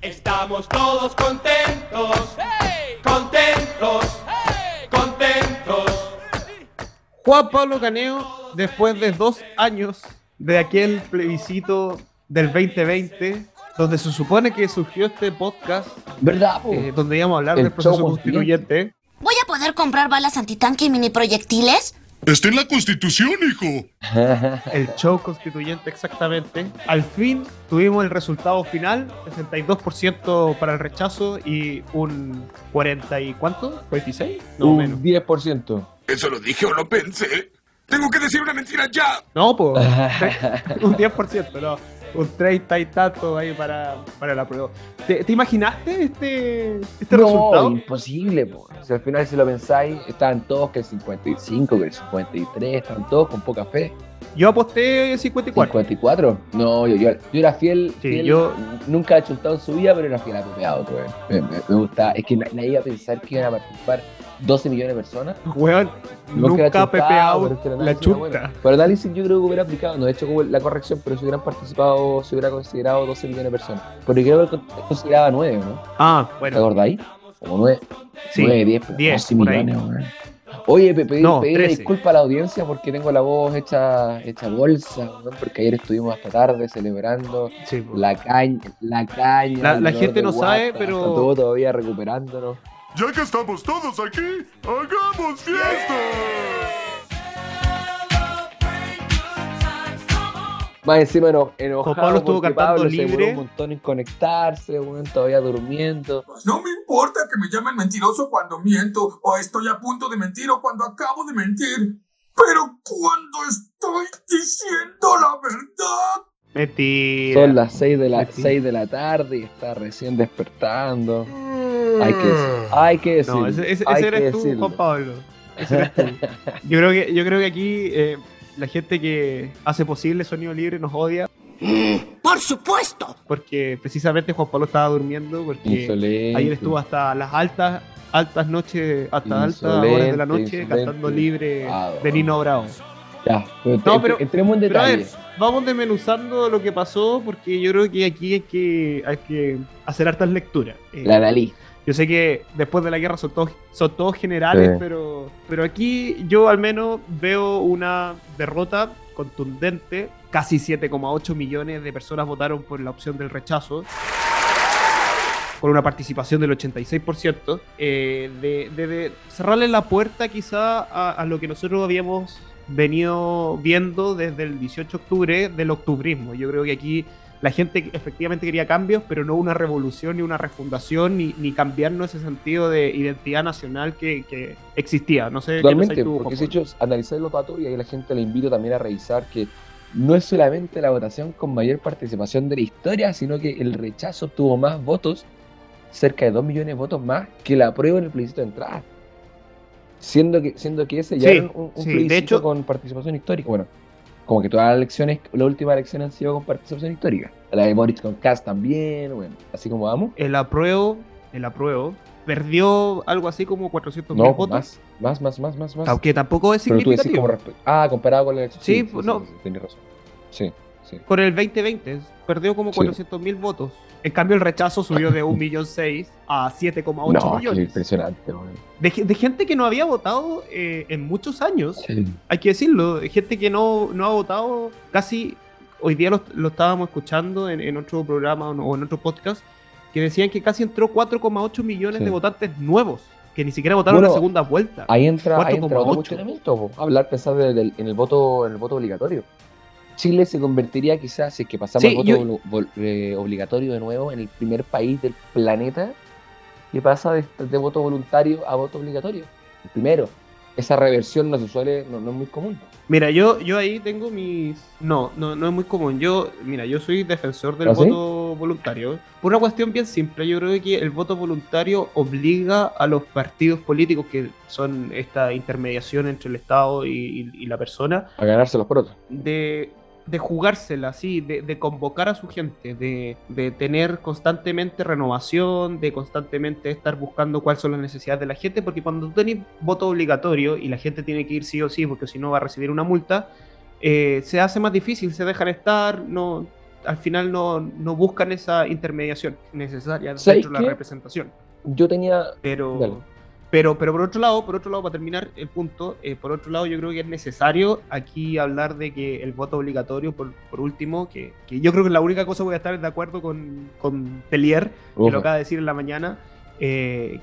Estamos todos contentos, contentos, contentos. Juan Pablo Caneo, después de dos años de aquel plebiscito del 2020, donde se supone que surgió este podcast, ¿Verdad, po? eh, donde íbamos a hablar El del proceso constituyente. ¿Voy a poder comprar balas antitanque y mini proyectiles? Está en la Constitución, hijo. el show constituyente exactamente. Al fin tuvimos el resultado final, 62% para el rechazo y un 40 y cuánto? 46? No, Un menos. 10%. ¿Eso lo dije o lo pensé? Tengo que decir una mentira ya. No, pues un 10%, no. Un 30 y tanto ahí para, para la prueba. ¿Te, te imaginaste este, este no, resultado? imposible, po. Si al final, si lo pensáis, estaban todos que el 55, que el 53, estaban todos con poca fe. Yo aposté 54. 54. No, yo, yo, yo era fiel, Sí, fiel, yo- nunca he chuntado en su vida, pero era fiel a Pepe Auto, weón. Me, me, me gusta, es que na- nadie iba a pensar que iban a participar 12 millones de personas. Weón, Nunca ha pepeado pero es que el la chunta. Pero análisis yo creo que hubiera aplicado, no he hecho como la corrección, pero si hubieran participado, se hubiera considerado 12 millones de personas. Porque creo que consideraba 9, ¿no? Ah, ¿Te bueno. acordáis? Como 9, Sí, 9 10, pero 10, 12 por ahí. millones, weón. Oye, Pepe, No, pedirle 13. disculpa a la audiencia porque tengo la voz hecha, hecha bolsa, porque ayer estuvimos hasta tarde celebrando Sí, la caña, la caña. La- gente no sabe, pero- está todo todavía recuperándonos. Ya que estamos todos aquí, hagamos fiesta. Más encima eno- enojado Juan Pablo estuvo porque cantando Pablo se libre. un montón en conectarse, weón, todavía durmiendo. Pues no me importa que me llamen mentiroso cuando miento, o estoy a punto de mentir, o cuando acabo de mentir. Pero cuando estoy diciendo la verdad, Mentira. Son las 6 de la, Mentira. 6 de la tarde y está recién despertando. Hay que, hay que decirlo. No, ese, ese- hay ese que eres tú, decirlo. Juan Pablo. Ese eres tú. Yo creo que, yo creo que aquí eh, la gente que hace posible Sonido Libre nos odia ¡Por supuesto! porque precisamente Juan Pablo estaba durmiendo porque Insolente. ayer estuvo hasta las altas altas noches, hasta altas horas de la noche insolente. cantando libre Ah, de Nino Bravo. Ya, pero, No, pero- entremos en Pero a detalle. ver, vamos desmenuzando lo que pasó porque yo creo que aquí hay que, hay que hacer hartas lecturas. Eh, La Dalí. Yo sé que después de la guerra son todos, son todos generales, Sí. pero, pero aquí yo al menos veo una derrota contundente. Casi 7,8 millones de personas votaron por la opción del rechazo. Con una participación del 86%. eh, de, de- de cerrarle la puerta quizá a, a lo que nosotros habíamos venido viendo desde el 18 de octubre del octubrismo. Yo creo que aquí la gente efectivamente quería cambios, pero no una revolución ni una refundación, ni, ni cambiarnos ese sentido de identidad nacional que, que existía. No sé qué Totalmente, pensáis tú, porque si hecho analizar los datos y ahí la gente le invito también a revisar que no es solamente la votación con mayor participación de la historia, sino que el rechazo tuvo más votos, cerca de 2 millones de votos más que la aprueba en el plebiscito de entrada. Siendo que, siendo que ese ya Sí, era un, un sí, de hecho- con participación histórica. Bueno, como que todas las elecciones, las últimas elecciones han sido con participación histórica. La de Boris con Cast también, bueno, así como vamos. El apruebo, el apruebo, perdió algo así como 400 mil No, votos. más, más, más, más, más, más. Aunque tampoco es Pero tú decís significativo. como Ah, comparado con la elección. Sí, pues, no. tienes razón. Sí, sí. Con el 2020 perdió como Sí. 400 mil votos. En cambio, el rechazo subió de 1.600.000 a 7,8 No, millones. impresionante. De, ge- de gente que no había votado eh, en muchos años, Sí. hay que decirlo, de gente que no, no ha votado casi. Hoy día lo, lo estábamos escuchando en, en otro programa o no- o en otro podcast, que decían que casi entró 4,8 millones Sí. de votantes nuevos, que ni siquiera votaron Bueno, la segunda vuelta. Ahí entra, ahí entra 4,8. otro po. hablar, pensar del- del- en, el voto, en el voto obligatorio. Chile se convertiría quizás, si es que pasamos Sí, voto yo- vol- eh, obligatorio de nuevo, en el primer país del planeta que pasa de, de voto voluntario a voto obligatorio. El primero. Esa reversión no se suele, no, no es muy común. Mira, yo, yo ahí tengo mis. No, no, no es muy común. Yo, mira, yo soy defensor del ¿Ah, sí? voto voluntario. Por una cuestión bien simple, yo creo que el voto voluntario obliga a los partidos políticos, que son esta intermediación entre el Estado y, y- y la persona, A ganarse los porotos. de, de jugársela, sí, de, de convocar a su gente, de, de tener constantemente renovación, de constantemente estar buscando cuáles son las necesidades de la gente, porque cuando tú tenés voto obligatorio y la gente tiene que ir sí o sí, porque si no va a recibir una multa, eh, se hace más difícil, se dejan estar, no al final no, no buscan esa intermediación necesaria ¿Sabes dentro de la representación. Yo tenía. Pero, Dale. Pero, pero por otro lado, por otro lado, para terminar el punto, eh, por otro lado, yo creo que es necesario aquí hablar de que el voto obligatorio, por, por último, que, que yo creo que la única cosa voy a estar de acuerdo con, con Telier, que lo acaba de decir en la mañana, eh,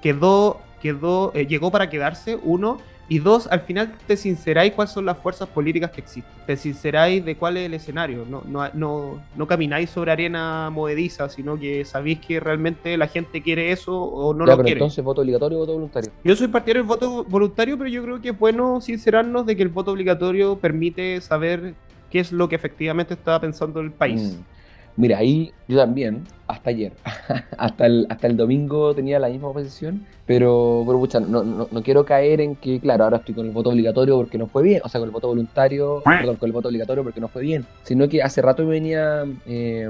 quedó, quedó, eh, llegó para quedarse, uno, y dos, al final te sinceráis cuáles son las fuerzas políticas que existen, te sinceráis de cuál es el escenario, no, no, no, no camináis sobre arena movediza, sino que sabéis que realmente la gente quiere eso o no ya, lo pero quiere. entonces voto obligatorio o voto voluntario. Yo soy partidario del voto voluntario, pero yo creo que es bueno sincerarnos de que el voto obligatorio permite saber qué es lo que efectivamente estaba pensando el país. Mm. Mira, ahí yo también, hasta ayer, hasta el, hasta el domingo tenía la misma posición, pero, pero pucha, no, no, no quiero caer en que, claro, ahora estoy con el voto obligatorio porque no fue bien, o sea, con el voto voluntario, con el voto obligatorio porque no fue bien, sino que hace rato venía eh,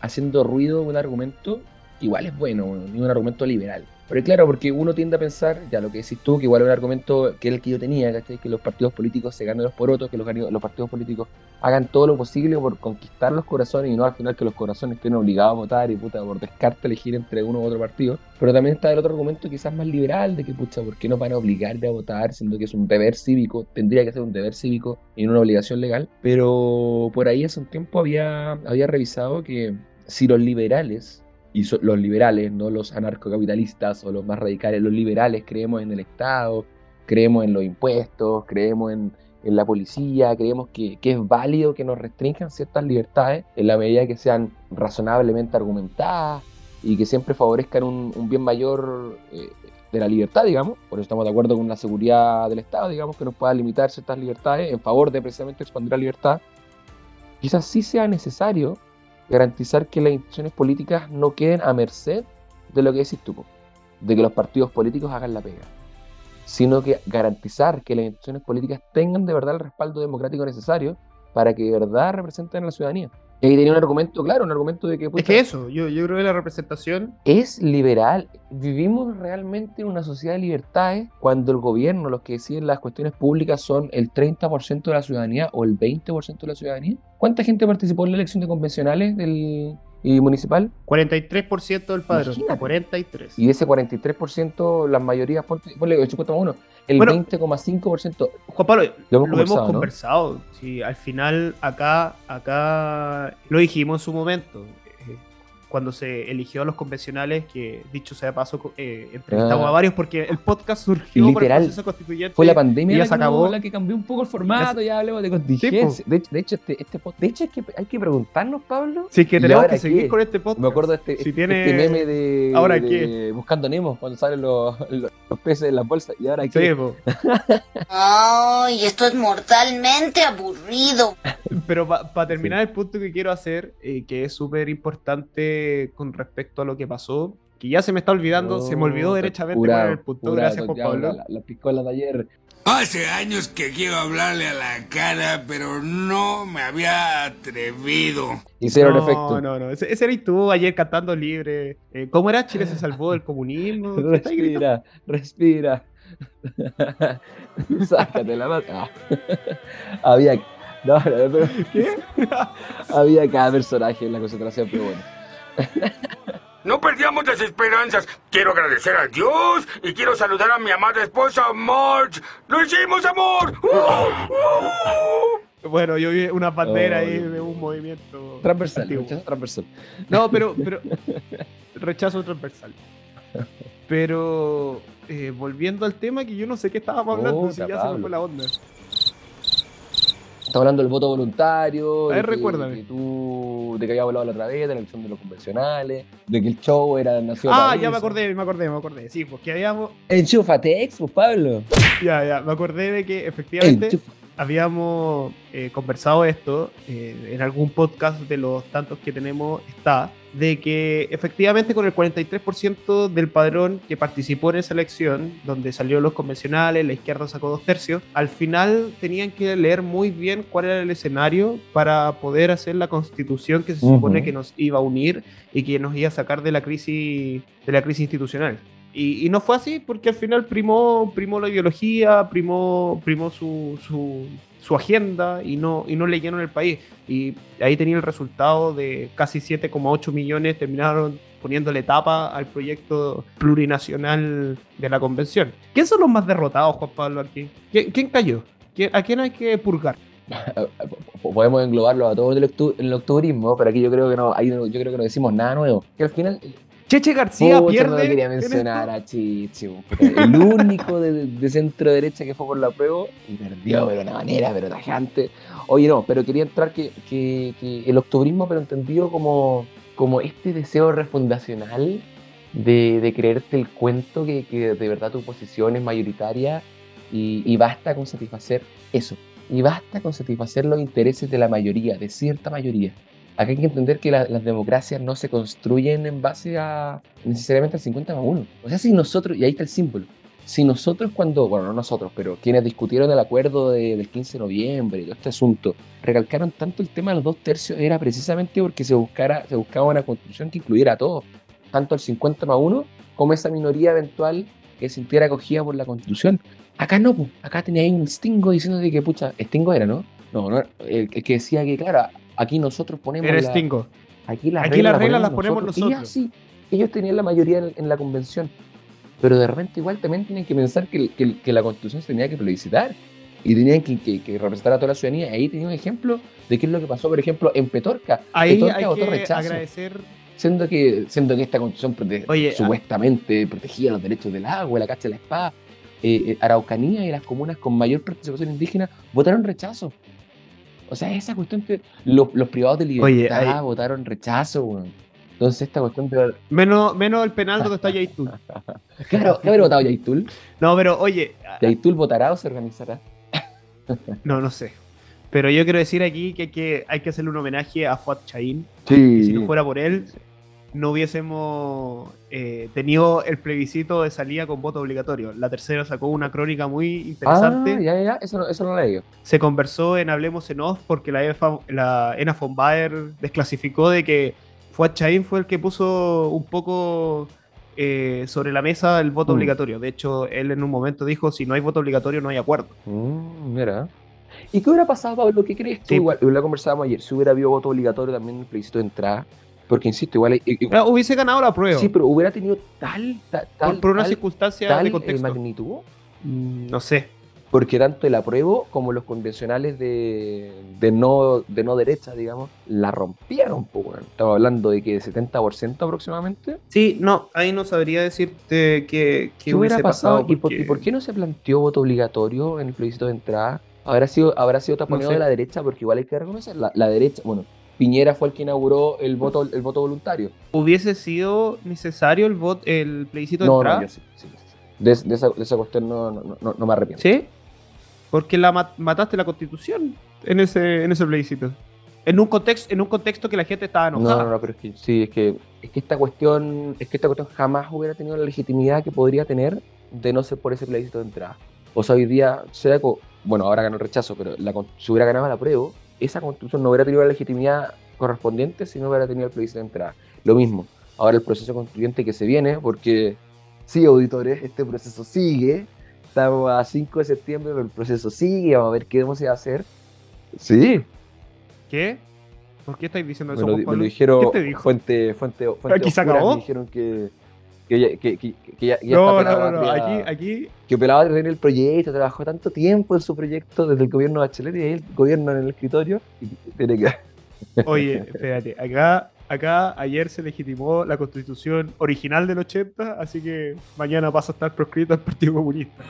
haciendo ruido un argumento, igual es bueno, un argumento liberal. Pero claro, porque uno tiende a pensar, ya lo que decís tú, que igual es un argumento que es el que yo tenía, ¿cachai? Que los partidos políticos se ganen los porotos, que los, partidos políticos hagan todo lo posible por conquistar los corazones y no al final que los corazones estén obligados a votar y puta, por descarte elegir entre uno u otro partido. Pero también está el otro argumento quizás más liberal de que pucha, ¿por qué nos van a obligar a votar siendo que es un deber cívico? Tendría que ser un deber cívico y no una obligación legal. Pero por ahí hace un tiempo había, había revisado que si los liberales y los liberales, no los anarcocapitalistas o los más radicales, los liberales creemos en el Estado, creemos en los impuestos, creemos en, en la policía, creemos que, que es válido que nos restrinjan ciertas libertades en la medida que sean razonablemente argumentadas y que siempre favorezcan un, un bien mayor eh, de la libertad, digamos. Por eso estamos de acuerdo con la seguridad del Estado, digamos, que nos pueda limitar ciertas libertades en favor de precisamente expandir la libertad. Quizás sí sea necesario garantizar que las instituciones políticas no queden a merced de lo que decís tú, de que los partidos políticos hagan la pega, sino que garantizar que las instituciones políticas tengan de verdad el respaldo democrático necesario para que de verdad representen a la ciudadanía. Y ahí tenía un argumento, claro, un argumento de que, Es que eso, yo, yo creo que la representación es liberal. ¿Vivimos realmente en una sociedad de libertades cuando el gobierno, los que deciden las cuestiones públicas, son el 30% de la ciudadanía o el 20% de la ciudadanía? ¿Cuánta gente participó en la elección de convencionales del, y municipal? 43% del padrón, Imagínate. 43. Y de ese 43%, las mayorías, ponle el 50,1, el Bueno. 20,5%. Juan Pablo, Lo hemos lo hemos conversado, ¿no? conversado. Sí, al final acá, acá lo dijimos en su momento. Cuando se eligió a los convencionales, que dicho sea de paso, eh, entrevistamos Ah. a varios porque el podcast surgió por el Literal. proceso constituyente. Fue la pandemia y ya la se que, no- acabó. la que cambió un poco el formato, ya hablemos de contingencia. de, hecho, de hecho, este, este pod- de hecho es que hay que preguntarnos, Pablo. Sí, que ¿Y tenemos que seguir qué? con este podcast. Me acuerdo de este, Si este- tiene- este meme de, ¿Ahora de qué? Buscando Nemo, cuando salen los, los, los peces en las bolsas. ¿Y ahora Sí, qué? po. Ay, esto es mortalmente aburrido. Pero para terminar el punto que quiero hacer, eh, que es súper importante con respecto a lo que pasó, que ya se me está olvidando, se me olvidó derechamente el punto. curado, Gracias, Juan Pablo. La, la piscola de ayer. Hace años que quiero hablarle a la cara, pero no me había atrevido. Hicieron no, efecto. No, no, ese, ese eres tú ayer cantando libre. Eh, ¿Cómo era? Chile se salvó del comunismo. Respira, respira. Sácate la mano. Ah. Había. No, no, pero ¿Qué? había cada personaje en la concentración, pero bueno. No perdamos las esperanzas. Quiero agradecer a Dios y quiero saludar a mi amada esposa Marge. ¡Lo hicimos, amor! ¡Uh! Bueno, yo vi una bandera ahí Oh, de un movimiento. Transversal, antiguo. rechazo transversal. No, pero, pero rechazo transversal. Pero eh, volviendo al tema, que yo no sé qué estábamos hablando, si ya se me fue la onda. Estamos hablando del voto voluntario. A de que-. De que tú, que había hablado la otra vez, de la elección de los convencionales, de que el show era nació Ah, ya me acordé, me acordé, me acordé. Sí, porque habíamos. Enchufatex, pues Pablo. Ya, ya, me acordé de que efectivamente habíamos eh, conversado esto eh, en algún podcast de los tantos que tenemos está de que efectivamente con el 43% del padrón que participó en esa elección, donde salieron los convencionales, la izquierda sacó dos tercios, al final tenían que leer muy bien cuál era el escenario para poder hacer la constitución que se Ujú. supone que nos iba a unir y que nos iba a sacar de la crisis, de la crisis institucional. Y, y no fue así porque al final primó, primó la ideología, primó, primó su, su, su agenda y no, y no leyeron el país. Y ahí tenía el resultado de casi 7,8 millones, terminaron poniéndole tapa al proyecto plurinacional de la convención. ¿Quién son los más derrotados, Juan Pablo, aquí? ¿Quién, cayó? ¿Quién- ¿A quién hay que purgar? Podemos englobarlo a todo el, octu- el octubrismo, pero aquí yo creo que no, ahí yo creo que no decimos nada nuevo. Que al final Cheche García Pucha, pierde. no quería en mencionar a Chichi, puta, el único de, de centro derecha que fue por la prueba y perdió, pero de una manera, pero tajante. Oye, no, pero quería entrar que, que- que el octubrismo, pero entendido como, como este deseo refundacional de, de creerte el cuento que, que de verdad tu posición es mayoritaria y, y basta con satisfacer eso. Y basta con satisfacer los intereses de la mayoría, de cierta mayoría. Acá hay que entender que la- las democracias no se construyen en base a necesariamente al 50 más 1. O sea, si nosotros, y ahí está el símbolo, si nosotros cuando, bueno, no nosotros, pero quienes discutieron el acuerdo de- del 15 de noviembre y todo este asunto, recalcaron tanto el tema de los dos tercios, era precisamente porque se, buscara, se buscaba una constitución que incluyera a todos, tanto el 50 más 1 como esa minoría eventual que se sintiera acogida por la constitución. Acá no, acá tenía ahí un Stingo diciendo de que, pucha, Stingo era, ¿no? No, no, el que decía que, claro, aquí nosotros ponemos Eres la- Stingo. Aquí las Aquí reglas, las reglas las ponemos Y nosotros. ya, sí, ellos tenían la mayoría en, en la convención. Pero de repente igual también tienen que pensar que, que- que la constitución se tenía que plebiscitar. Y tenían que, que- que representar a toda la ciudadanía. Ahí tenía un ejemplo de qué es lo que pasó, por ejemplo, en Petorca. Ahí Petorca hay votó que rechazo. agradecer. Siendo que, siendo que esta constitución Oye, supuestamente protegía los derechos del agua, la cacha de la espada, eh, eh, Araucanía y las comunas con mayor participación indígena votaron rechazo. O sea, esa cuestión que los, los privados de libertad Oye, votaron rechazo, weón. Entonces esta cuestión de... Menos, menos el penal donde está Yaitul. Claro, ¿qué habrá votado Yaitul? No, pero oye, ¿Yaitul votará o se organizará? no, no sé. Pero yo quiero decir aquí que hay que, hay que hacerle un homenaje a Fuad Chaín. Sí. Si no fuera por él, no hubiésemos eh, tenido el plebiscito de salida con voto obligatorio. La tercera sacó una crónica muy interesante. Ah, ya, ya, ya, eso no, eso no lo leí. Se conversó en Hablemos en Off porque la, EFA la Ena von Baer desclasificó de que Fuad Chaín fue el que puso un poco eh, sobre la mesa el voto Mm. obligatorio. De hecho, él en un momento dijo, si no hay voto obligatorio no hay acuerdo. Mm, mira. ¿Y qué hubiera pasado, Pablo? ¿Qué crees tú? Sí. Igual, lo conversábamos ayer, si hubiera habido voto obligatorio también el plebiscito de entrada, porque insisto, igual... Ah, hubiese ganado la prueba sí, pero hubiera tenido tal, ta- tal, por, por una tal, circunstancia tal, de eh, contexto. magnitud, Mm, no sé. porque tanto el apruebo como los convencionales de, de no, de no derecha, digamos, la rompieron. po, weón. Estamos hablando de que 70% aproximadamente. Sí, no, ahí no sabría decirte que, ¿Qué hubiera pasado? ¿Y, por, porque- y por qué no se planteó voto obligatorio en el plebiscito de entrada? ¿Habrá sido, habrá sido taponeo sé. de la derecha? Porque igual hay que reconocer, la, la derecha, bueno, Piñera fue el que inauguró el voto, el voto voluntario. ¿Hubiese sido necesario el voto, el plebiscito de No, entrada? no, yo sí, sí. De, de esa, de esa cuestión no, no, no, no me arrepiento. ¿Sí? Porque la ma- mataste la constitución en ese, en ese plebiscito. En un contexto, en un contexto que la gente estaba No, enojada. no, no, pero es que sí, es que, es que esta cuestión, es que esta cuestión jamás hubiera tenido la legitimidad que podría tener de no ser por ese plebiscito de entrada. O sea, hoy día, sea bueno, ahora ganó el rechazo, pero la, si hubiera ganado la prueba, esa constitución no hubiera tenido la legitimidad correspondiente si no hubiera tenido el plebiscito de entrada. Lo mismo, ahora el proceso constituyente que se viene, porque sí, auditores, este proceso sigue. Estamos a 5 de septiembre, pero el proceso sigue, vamos a ver qué vamos a hacer. Sí, ¿Qué? ¿Por qué estáis diciendo me eso, lo, Juan di- me lo dijeron ¿Quién te dijo? fuente, fuente, fuente ¿Aquí se acabó? me dijeron que, que, que, que, que ya, ya No, está no, no, Aquí, aquí, que Pelado tiene el proyecto, trabajó tanto tiempo en su proyecto desde el gobierno de Bachelet y ahí el gobierno en el escritorio y tiene que... oye, espérate, acá, acá ayer se legitimó la constitución original del 80, así que mañana pasa a estar proscrito el Partido Comunista.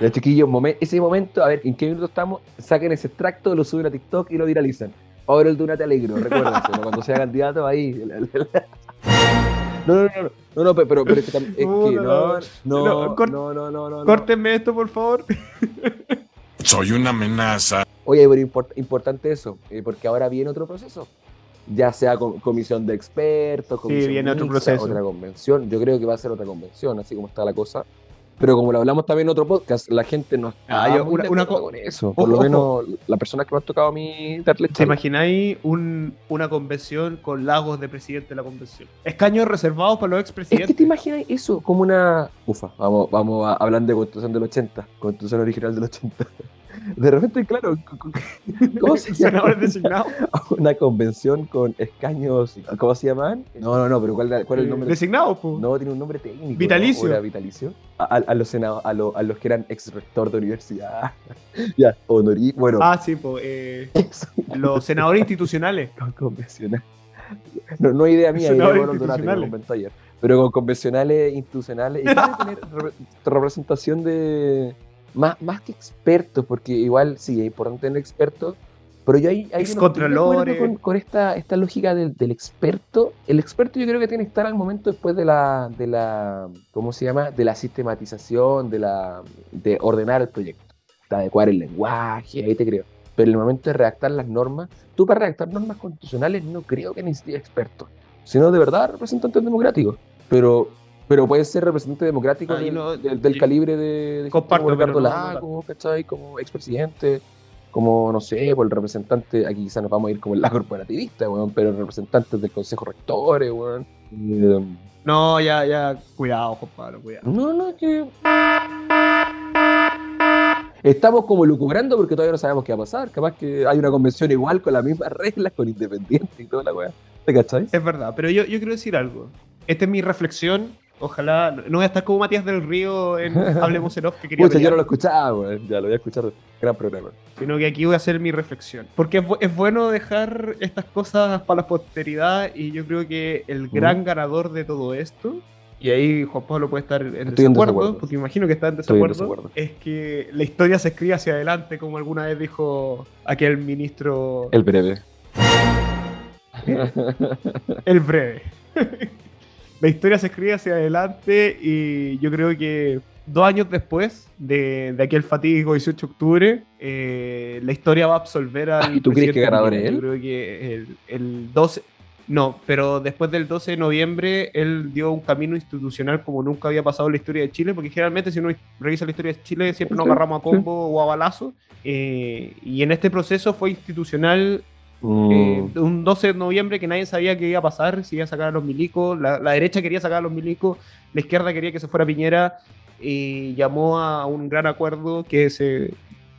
Ya chiquillos, momen- ese momento, a ver, ¿en qué minuto estamos? Saquen ese extracto, lo suben a TikTok y lo viralizan. Ahora el Dunate Alegro, recuérdense, ¿no? cuando sea candidato ahí. No, no, no, no, no, pero, pero es que, tam- es que No, no, no, no. no, No, no, no. Córtenme esto, por favor. Soy una amenaza. Oye, pero import- importante eso, eh, porque ahora viene otro proceso. Ya sea con- comisión de expertos, comisión viene otro mixta, proceso. otra convención. Yo creo que va a ser otra convención, así como está la cosa. Pero como lo hablamos también en otro podcast, la gente no está Ah, una- una con eso. Por Ojo, lo ojo. menos las personas que me han tocado a mí darle ¿Te imagináis un- una convención con lagos de presidente de la convención? Escaños reservados para los Es que expresidentes. te imaginas eso como una. Ufa, vamos, vamos a hablar de constitución del 80, constitución original del 80. De repente, claro, ¿cómo se llama? Designados. Una convención con escaños. ¿Cómo se llaman? No, no, no, pero ¿cuál, cuál es el nombre? Designados, pues. No, tiene un nombre técnico. ¿no? Vitalicio. ¿O era vitalicio. A, los senado- a, lo- a los que eran ex rector de universidad. ya, honorí. Bueno, Ah, sí, pues. los senadores institucionales. con convencional. No, no idea mía, idea de que institucionales. comentó ayer. Pero con convencionales institucionales. Y tener re- representación de. Más, más que expertos, porque igual sí, es importante tener expertos. Pero yo ahí, ahí no estoy con, con esta, esta lógica del, del experto. El experto yo creo que tiene que estar al momento después de la, de la ¿cómo se llama? De la sistematización, de la de ordenar el proyecto, de adecuar el lenguaje, ahí te creo. Pero en el momento de redactar las normas, tú para redactar normas constitucionales no creo que necesites expertos, sino de verdad representantes democráticos. Pero, pero puede ser representante democrático Ah, del, no- del- del yo- calibre de, de Comparto, Ricardo pero no- no Lago, ¿cachai? Como expresidente, como, no sé, por el representante, aquí quizás nos vamos a ir como en la corporativista, weón, pero representantes del Consejo Rectores, weón. Eh, No, ya, ya. Cuidado, compadre, cuidado. no, no, es que. Estamos como lucubrando porque todavía no sabemos qué va a pasar. Capaz que hay una convención igual con las mismas reglas, con independientes y toda la weá. ¿Te cachai? Es verdad, pero yo, yo quiero decir algo. Esta es mi reflexión. Ojalá. No voy a estar como Matías del Río en Hablemos en Off, que quería Pucha, yo no lo escuchaba, weón. Ya lo voy a escuchar. Gran programa. sino que aquí voy a hacer mi reflexión. Porque es, bu- es bueno dejar estas cosas para la posteridad y yo creo que el gran ganador de todo esto, y ahí Juan Pablo puede estar en Estoy en desacuerdo, desacuerdo. porque imagino que está en Estoy en desacuerdo, desacuerdo. es que la historia se escribe hacia adelante, como alguna vez dijo aquel ministro El breve. El breve. la historia se escribe hacia adelante y yo creo que dos años después de, de aquel fatídico 18 de octubre, eh, la historia va a absolver al. ¿Y tú crees que ganador es él? Yo creo que el, el 12. No, pero después del 12 de noviembre él dio un camino institucional como nunca había pasado en la historia de Chile, porque generalmente si uno revisa la historia de Chile siempre nos agarramos a combo o a balazo. eh, y en este proceso fue institucional Mm, eh, un 12 de noviembre que nadie sabía qué iba a pasar, si iba a sacar a los milicos, la, la derecha quería sacar a los milicos, la izquierda quería que se fuera Piñera y llamó a un gran acuerdo que se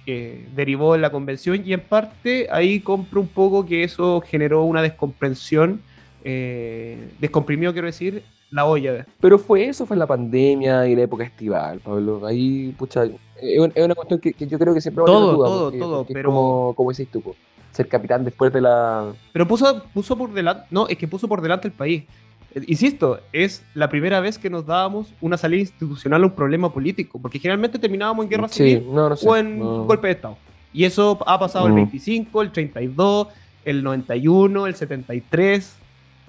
que derivó en la convención y en parte ahí compro un poco que eso generó una descomprensión, eh, descomprimió quiero decir, la olla. Pero fue eso, fue la pandemia y la época estival, Pablo. Ahí, pucha, es un- es una cuestión que, que yo creo que siempre va a Todo, tener duda, todo, porque- todo, porque pero- como, como po, ser capitán después de la... Pero puso, puso por delante, no, es que puso por delante el país. Eh, Insisto, es la primera vez que nos dábamos una salida institucional a un problema político, porque generalmente terminábamos en guerra Sí, civil no, no sé. o en no. golpe de Estado. Y eso ha pasado el Mm. 25, el 32, el 91, el 73.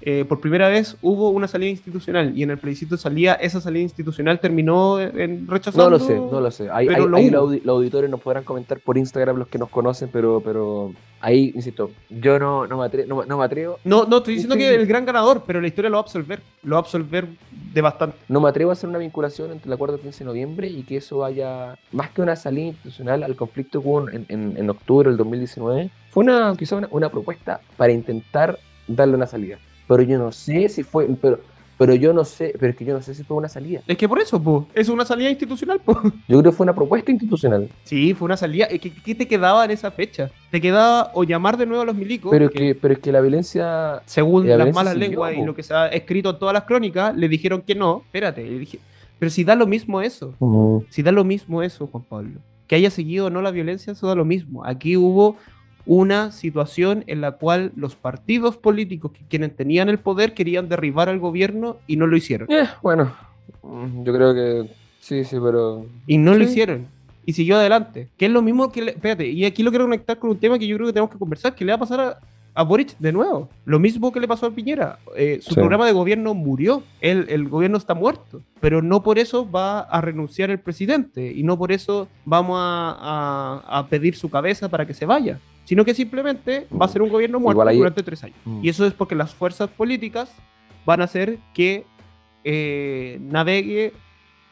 Eh, por primera vez hubo una salida institucional y en el plebiscito de salida, esa salida institucional terminó en rechazando. No lo sé, no lo sé. Ahí, lo los, audi- los auditores nos podrán comentar por Instagram los que nos conocen, pero, pero ahí, insisto, yo no, no, me, atre- no, no me atrevo. No, no, estoy diciendo que el gran ganador, pero la historia lo va a absolver. Lo va a absolver de bastante. No me atrevo a hacer una vinculación entre el acuerdo 15 de noviembre y que eso vaya, más que una salida institucional al conflicto que hubo en, en, en octubre del 2019, fue una, quizá una, una propuesta para intentar darle una salida. Pero yo no sé si fue, pero, pero yo no sé, pero es que yo no sé si fue una salida. Es que por eso, po, es una salida institucional, po. Yo creo que fue una propuesta institucional, Sí, fue una salida. ¿Qué, qué te quedaba en esa fecha? Te quedaba o llamar de nuevo a los milicos, pero que pero es que la violencia según la las violencia malas siguió, lenguas y lo que se ha escrito en todas las crónicas, le dijeron que no. Espérate, le dije, pero si da lo mismo eso, si da lo mismo eso, Juan Pablo, que haya seguido o no la violencia, eso da lo mismo. Aquí hubo una situación en la cual los partidos políticos que quienes tenían el poder querían derribar al gobierno y no lo hicieron. Eh, bueno, yo creo que sí, sí, pero Y no lo hicieron. Y siguió adelante. Que es lo mismo que... le- Espérate, y aquí lo quiero conectar con un tema que yo creo que tenemos que conversar, que le va a pasar a, a Boric de nuevo. Lo mismo que le pasó a Piñera. Eh, su Sí. programa de gobierno murió. El, el gobierno está muerto. Pero no por eso va a renunciar el presidente. Y no por eso vamos a, a- a pedir su cabeza para que se vaya. Sino que simplemente va a ser un gobierno muerto ahí- durante tres años. Mm. Y eso es porque las fuerzas políticas van a hacer que eh, navegue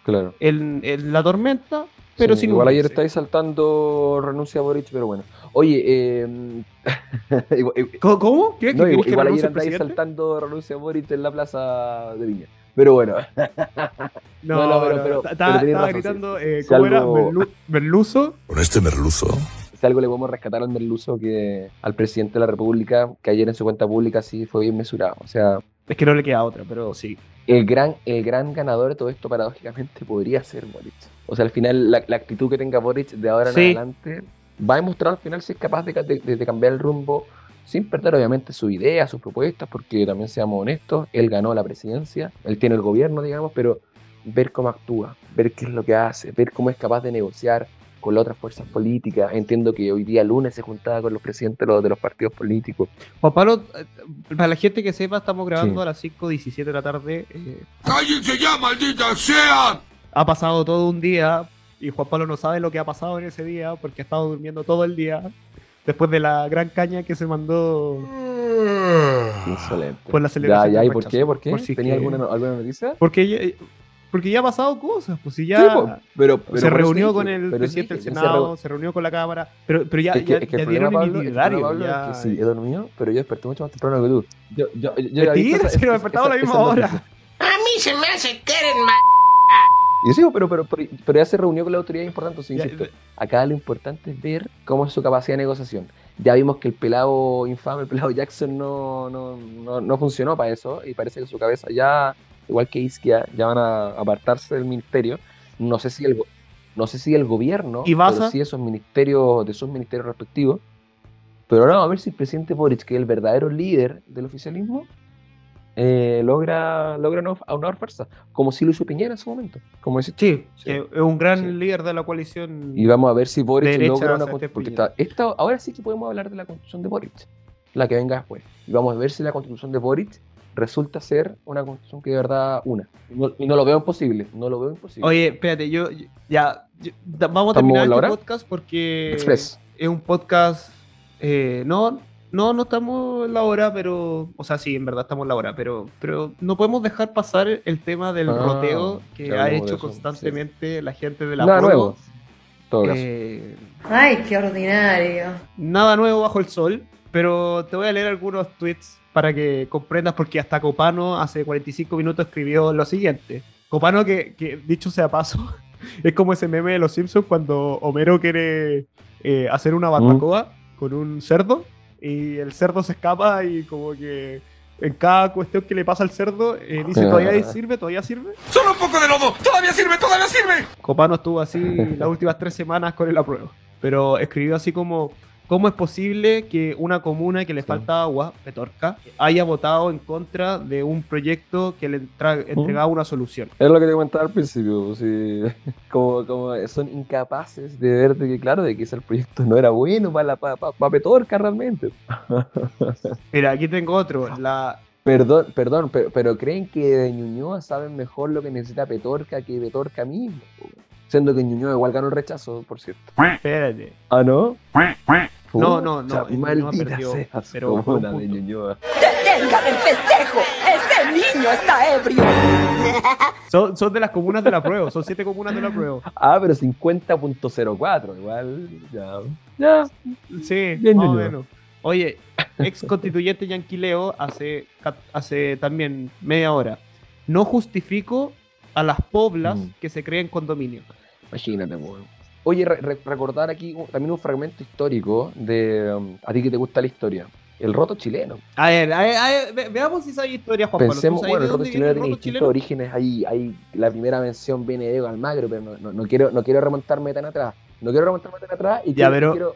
Claro. en, en la tormenta, pero Sí, sin igual ayer estáis saltando renuncia a Boric, pero bueno. Oye, eh, igual, ¿Cómo? ¿Cómo? ¿Qué? no, ¿Que igual, ayer presidente? saltando renuncia a Boric en la plaza de Viña. Pero bueno, No, No, no, pero- Estaba gritando, sí. eh, Si ¿cómo era? Merlu- Merluzo. Con este merluzo. Si algo le podemos rescatar al merluzo que al presidente de la República, que ayer en su cuenta pública sí fue bien mesurado. O sea, Es que no le queda otra, pero sí. el gran, el gran ganador de todo esto, paradójicamente, podría ser Boric. O sea, al final, la, la actitud que tenga Boric de ahora en Sí. adelante va a demostrar al final si es capaz de, de- de- de cambiar el rumbo, sin perder obviamente su idea, sus propuestas, porque también seamos honestos, él ganó la presidencia, él tiene el gobierno, digamos, pero ver cómo actúa, ver qué es lo que hace, ver cómo es capaz de negociar con las otras fuerzas políticas. Entiendo que hoy día lunes se juntaba con los presidentes de los, de los partidos políticos. Juan Pablo, eh, para la gente que sepa, estamos grabando Sí. a las 5.17 de la tarde. eh, ¡Cállense ya, maldita sea! ha pasado todo un día y Juan Pablo no sabe lo que ha pasado en ese día porque ha estado durmiendo todo el día después de la gran caña que se mandó Insolente. por la Ya, celebración. ya, del ¿y por qué? ¿Por qué? Por si ¿Tenía que- alguna, alguna noticia? Porque ya, porque ya ha pasado cosas, pues si ya Sí, po, pero, pero se reunió con el presidente dije, del se Senado, reu- se reunió con la Cámara, pero, pero ya, Es que, ya, es que ya el dieron el Pablo, el. Pablo, ya- es que sí, he dormido, pero yo desperté mucho más temprano que tú. Yo, yo, yo, Mentira, si nos despertamos a la misma esa hora. noticia. A mí se me hace que eres ma... Y yo sigo, pero, pero, pero, pero ya se reunió con la autoridad importante, sea, Ya, insisto, acá lo importante es ver cómo es su capacidad de negociación. Ya vimos que el pelado infame, el pelado Jackson no, no, no, no funcionó para eso y parece que su cabeza ya, igual que Isquia, ya van a apartarse del ministerio. No sé si el, no sé si el gobierno, ¿Y pero sí esos ministerios, de sus ministerios respectivos. Pero ahora vamos a ver si el presidente Boric, que es el verdadero líder del oficialismo, eh, logra, logra no- aunar fuerza, como si lo hizo Piñera en su momento. Como tú. Sí, Sí. es un gran Sí. líder de la coalición. Y vamos a ver si Boric logra una este constitución. Porque Piñera. está, esta, ahora sí que podemos hablar de la constitución de Boric, la que venga después. Y vamos a ver si la constitución de Boric resulta ser una constitución que de verdad una. Y no, y no lo veo imposible, no lo veo imposible. Oye, espérate, yo, yo- ya, yo- vamos a ¿Estamos terminar este hora? podcast porque Express. es un podcast, eh, no, no, no estamos en la hora, pero, o sea, sí, en verdad estamos en la hora, pero, pero no podemos dejar pasar el tema del Ah, roteo que ha hecho eso, constantemente la gente de la Nada nuevo. Todo caso. Eh, Ay, qué ordinario. nada nuevo bajo el sol, pero te voy a leer algunos tweets para que comprendas porque hasta Copano hace 45 minutos escribió lo siguiente. Copano que, que, dicho sea paso, es como ese meme de los Simpsons cuando Homero quiere eh, hacer una barbacoa con un cerdo y el cerdo se escapa y como que en cada cuestión que le pasa al cerdo eh, dice todavía sirve, todavía sirve. ¡Solo un poco de lodo! ¡Todavía sirve, todavía sirve! Copano estuvo así las últimas tres semanas con el apruebo. Pero escribió así como, ¿cómo es posible que una comuna que le falta agua, Petorca, haya votado en contra de un proyecto que le entregaba una solución? Es lo que te comentaba al principio, sí. como, como son incapaces de ver de que, claro, de que ese proyecto no era bueno para la pa, pa- pa Petorca realmente. Mira, aquí tengo otro. La, Perdón, perdón, pero, pero creen que de Ñuñoa saben mejor lo que necesita Petorca que Petorca mismo. Siendo que Ñuñoa igual ganó el rechazo, por cierto. espérate. ¿Ah, no? No, no, no, Maldita perdió, seas pero por un comuna de. Ñuñoa. ¡Detengan el festejo! ¡Ese niño está ebrio! Son, son de las comunas de la prueba, son siete comunas de la prueba. Ah, pero 50.04, igual, ya. Ya, Sí, Bien, más o menos. Oye, ex constituyente Yanquileo hace, hace también media hora. No justifico a las poblas Mm. que se creen condominio. imagínate, weón. Oye, re- re- recordar aquí también un fragmento histórico de um, a ti que te gusta la historia. El roto chileno. A ver, a ver, a ver, ve- veamos si sabe historia, Juan Pensemos, Pablo. ¿Tú sabes bueno, el roto chileno tiene distintos orígenes. Hay, hay, la primera mención viene de Almagro, pero no, no, no quiero, no quiero remontarme tan atrás. No quiero remontarme tan atrás y Ya, quiero, pero- quiero-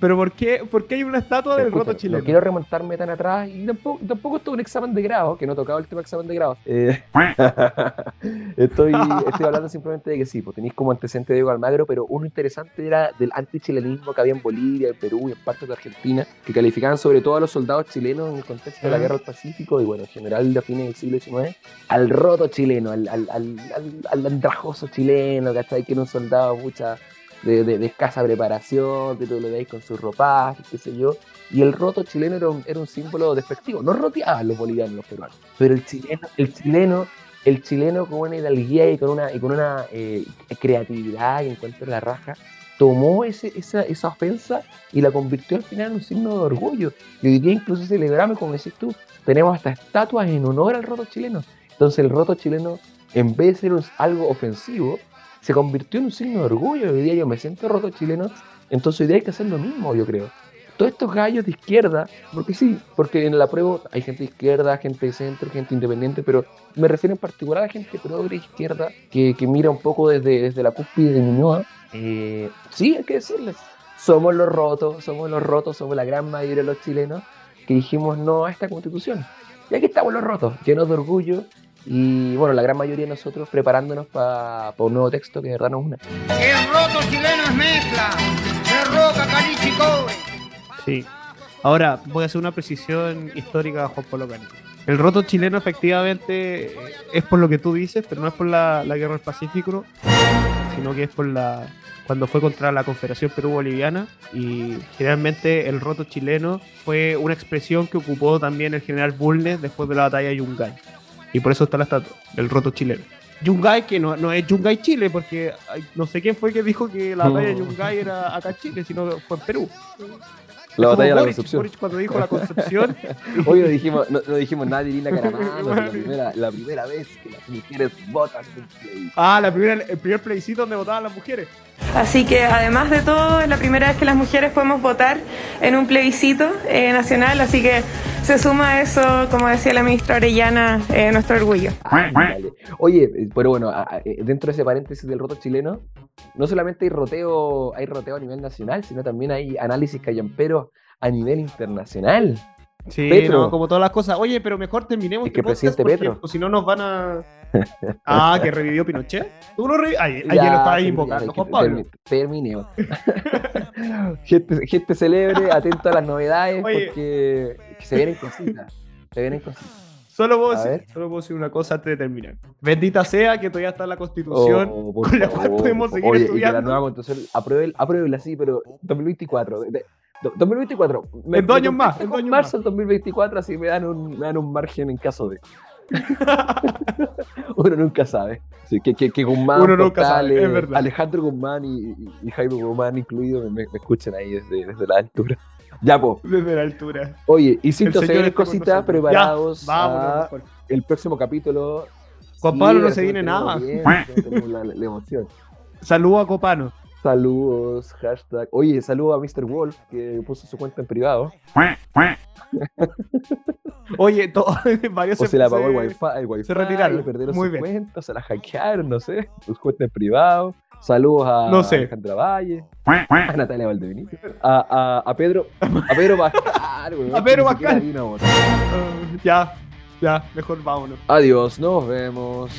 Pero ¿por qué, por qué hay una estatua del Escucha, roto chileno? No quiero remontarme tan atrás y tampoco, tampoco esto es un examen de grado, que no tocaba el tema de examen de grado. Eh, estoy, estoy hablando simplemente de que sí, pues tenéis como antecedente de Diego Almagro, pero uno interesante era del antichilenismo que había en Bolivia, en Perú y en partes de Argentina, que calificaban sobre todo a los soldados chilenos en el contexto de la guerra del Pacífico y bueno, en general de fines del siglo XIX, al roto chileno, al, al, al, al- al andrajoso chileno, ¿cachai? Que era un soldado mucha de, de- de escasa preparación, que tú lo veis con sus ropajes, qué sé yo. Y el roto chileno era un, era un símbolo despectivo. No roteaban los bolivianos, los peruanos. Pero el chileno, el chileno el chileno con una hidalguía y con una, y con una eh, creatividad y encuentro la raja, tomó ese, esa, esa ofensa y la convirtió al final en un signo de orgullo. Y hoy día incluso celebramos, como decís tú, tenemos hasta estatuas en honor al roto chileno. Entonces el roto chileno, en vez de ser algo ofensivo, se convirtió en un signo de orgullo. Hoy día yo me siento roto chileno, entonces hoy día hay que hacer lo mismo, yo creo. Todos estos gallos de izquierda, porque sí, porque en la prueba hay gente de izquierda, gente de centro, gente independiente, pero me refiero en particular a gente progre izquierda que, que mira un poco desde, desde la cúspide de Ñuñoa. Eh, sí, hay que decirles, somos los rotos, somos los rotos, somos la gran mayoría de los chilenos que dijimos no a esta constitución. Y aquí estamos los rotos, llenos de orgullo y bueno, la gran mayoría de nosotros preparándonos para un nuevo texto que de verdad no es una. El roto chileno es mezcla de roca, caliche y cobre. Sí. Ahora, voy a hacer una precisión histórica a Juan Pablo Cani. El roto chileno efectivamente es por lo que tú dices, pero no es por la, la guerra del Pacífico, sino que es por la cuando fue contra la Confederación Perú-Boliviana y generalmente el roto chileno fue una expresión que ocupó también el general Bulnes después de la batalla de Yungay. Y por eso está la estatua, el roto chileno. Yungay, que no, no es Yungay Chile, porque ay, no sé quién fue que dijo que la batalla de Yungay era acá en Chile, sino fue en Perú. La batalla de la Boric, Concepción. Boric cuando dijo la Concepción, Hoy no dijimos, no, no dijimos nada de Irina Caramano, la primera, la primera vez que las mujeres votan en un plebiscito. ah, la primera, el primer plebiscito donde votaban las mujeres. Así que además de todo, es la primera vez que las mujeres podemos votar en un plebiscito eh, nacional, así que se suma a eso, como decía la ministra Orellana, eh, nuestro orgullo. Oye, pero bueno, dentro de ese paréntesis del roto chileno, no solamente hay roteo, hay roteo a nivel nacional, sino también hay análisis callamperos a nivel internacional. Sí, Petro. no, como todas las cosas. Oye, pero mejor terminemos Es que este podcast presidente Petro. o si no nos van a... Ah, que revivió Pinochet. Tú lo revivió. Ayer, ayer Ya, lo estabas invocando, que Juan Pablo. termi- Terminemos. gente, gente celebre, atento a las novedades, Oye. porque se vienen cositas. Se vienen cositas. Solo puedo, A decir, solo puedo decir una cosa antes de terminar. Bendita sea que todavía está la constitución Oh, con la cual podemos seguir. Oye, y que la estudiando. nueva constitución, aprueben, apruébenla sí, pero 2024. de- de- do- 2024. Me- En dos años más, en años marzo del 2024, así me dan, un, me dan un margen en caso de. Uno nunca sabe. Sí, que, que, que Guzmán, Uno nunca sabe, es. Alejandro Guzmán y, y- y Jaime Guzmán incluido me, me escuchen ahí desde, desde la altura. Ya, po. Desde la altura. Oye, y sin se con cositas preparados Ya, vámonos, a mejor. el próximo capítulo. Juan Pablo no se viene nada. bien, tenemos la, la emoción. Saludos a Copano. Saludos, hashtag. Oye, saludo a Mr. Wolf que puso su cuenta en privado. Oye, to- varios O se le apagó el se- wifi, el wifi se retiraron. le perdieron Muy sus bien. cuentas, se la hackearon, no sé, sus cuentas en privado. Saludos a No sé. Alejandra Valle, a Natalia Valdebenito, a, a, a Pedro, a Pedro Pascal, weón, A Pedro Pascal. Ah, ya, ya, mejor vámonos. Adiós, nos vemos.